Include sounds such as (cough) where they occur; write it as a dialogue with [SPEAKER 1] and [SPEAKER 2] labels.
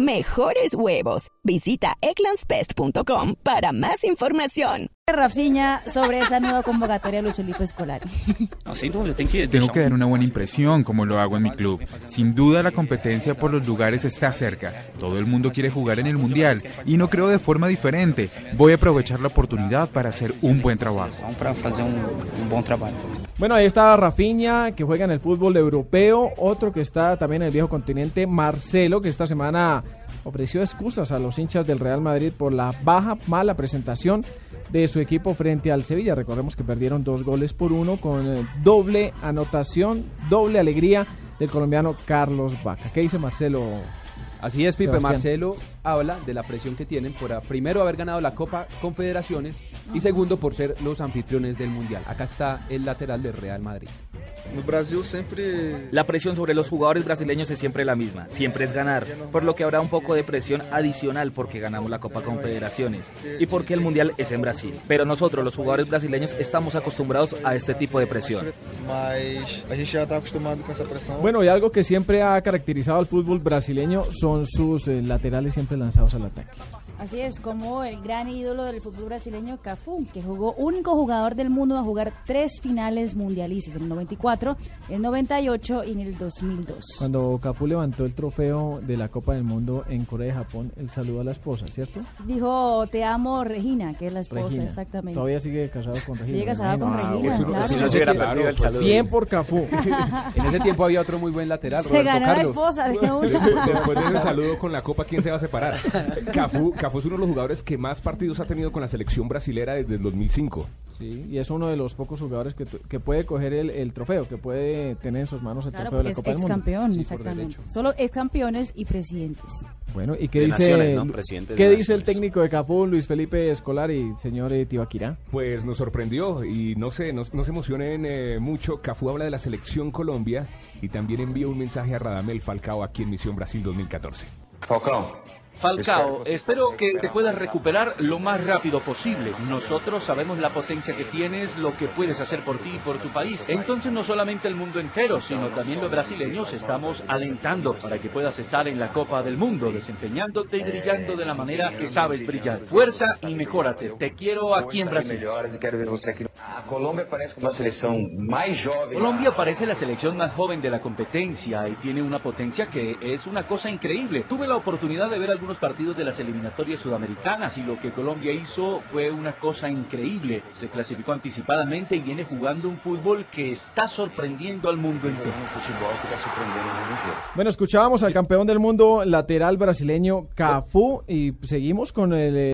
[SPEAKER 1] Mejores huevos. Visita egglandsbest.com para más información.
[SPEAKER 2] Rafiña sobre esa nueva convocatoria Luis Felipe Escolar.
[SPEAKER 3] Tengo que dar una buena impresión como lo hago en mi club. Sin duda la competencia por los lugares está cerca. Todo el mundo quiere jugar en el Mundial y no creo de forma diferente. Voy a aprovechar la oportunidad para hacer un buen trabajo.
[SPEAKER 4] Bueno, ahí está Rafiña, que juega en el fútbol europeo. Otro que está también en el viejo continente, Marcelo, que esta semana ofreció excusas a los hinchas del Real Madrid por la baja, mala presentación de su equipo frente al Sevilla. Recordemos que perdieron dos goles por uno con eh, doble anotación, doble alegría del colombiano Carlos Vaca. ¿Qué dice Marcelo?
[SPEAKER 5] Así es, Pipe.
[SPEAKER 4] Sebastián.
[SPEAKER 5] Marcelo habla de la presión que tienen por ah, primero haber ganado la Copa Confederaciones y segundo por ser los anfitriones del Mundial. Acá está el lateral del Real Madrid.
[SPEAKER 6] No Brasil siempre
[SPEAKER 7] La presión sobre los jugadores brasileños es siempre la misma, siempre es ganar, por lo que habrá un poco de presión adicional porque ganamos la Copa Confederaciones y porque el Mundial es en Brasil. Pero nosotros, los jugadores brasileños, estamos acostumbrados a este tipo de presión.
[SPEAKER 4] Bueno, y algo que siempre ha caracterizado al fútbol brasileño son sus eh, laterales siempre lanzados al ataque.
[SPEAKER 2] Así es, como el gran ídolo del fútbol brasileño, Cafú, que jugó único jugador del mundo a jugar tres finales mundialistas, en el 94, el 98 y en el 2002.
[SPEAKER 4] Cuando Cafú levantó el trofeo de la Copa del Mundo en Corea y Japón, él saludó a la esposa, ¿cierto?
[SPEAKER 2] Dijo, te amo Regina, que es la esposa,
[SPEAKER 4] Regina.
[SPEAKER 2] exactamente.
[SPEAKER 4] Todavía sigue casado con Regina.
[SPEAKER 2] Sigue casado con
[SPEAKER 4] imagino.
[SPEAKER 2] Regina,
[SPEAKER 4] Eso no-
[SPEAKER 2] claro.
[SPEAKER 4] eso
[SPEAKER 7] Si no se hubiera
[SPEAKER 4] claro,
[SPEAKER 7] perdido el
[SPEAKER 4] pues,
[SPEAKER 7] saludo.
[SPEAKER 4] Bien por Cafú. (laughs)
[SPEAKER 5] En ese tiempo había otro muy buen lateral,
[SPEAKER 2] Se
[SPEAKER 5] Roberto
[SPEAKER 2] ganó la
[SPEAKER 5] Carlos.
[SPEAKER 2] esposa de (laughs) uno.
[SPEAKER 8] Después de ese saludo con la Copa, ¿quién se va a separar? Cafú, Cafú es uno de los jugadores que más partidos ha tenido con la selección brasilera desde el 2005.
[SPEAKER 4] Sí, y es uno de los pocos jugadores que, que puede coger el, el trofeo, que puede tener en sus manos el
[SPEAKER 2] Claro,
[SPEAKER 4] trofeo de la
[SPEAKER 2] es
[SPEAKER 4] Copa del
[SPEAKER 2] ex
[SPEAKER 4] Mundo.
[SPEAKER 2] campeón,
[SPEAKER 5] Sí,
[SPEAKER 2] exactamente. Solo ex campeones y presidentes.
[SPEAKER 4] Bueno, ¿y qué
[SPEAKER 7] De
[SPEAKER 4] dice,
[SPEAKER 7] naciones, ¿no? Presidentes
[SPEAKER 4] ¿qué
[SPEAKER 7] de
[SPEAKER 4] dice el técnico de Cafú, Luis Felipe Escolar y señor eh, Tibaquirá?
[SPEAKER 8] Pues nos sorprendió y no sé, no, no se emocionen eh, mucho. Cafú habla de la selección Colombia y también envía un mensaje a Radamel Falcao aquí en Misión Brasil 2014.
[SPEAKER 9] Falcao, espero que te puedas recuperar lo más rápido posible. Nosotros sabemos la potencia que tienes, lo que puedes hacer por ti y por tu país. Entonces no solamente el mundo entero, sino también los brasileños estamos alentando para que puedas estar en la Copa del Mundo, desempeñándote y brillando de la manera que sabes brillar. Fuerza y mejórate. Te quiero aquí en Brasil.
[SPEAKER 10] A Colômbia parece uma seleção mais jovem.
[SPEAKER 9] Colombia parece la selección más joven de la competencia y tiene una potencia que es una cosa increíble. Tuve la oportunidad de ver algunos partidos de las eliminatorias sudamericanas y lo que Colombia hizo fue una cosa increíble. Se clasificó anticipadamente y viene jugando un fútbol que está sorprendiendo al mundo entero.
[SPEAKER 4] Bueno, escuchábamos al campeón del mundo lateral brasileño Cafú y seguimos con el... eh,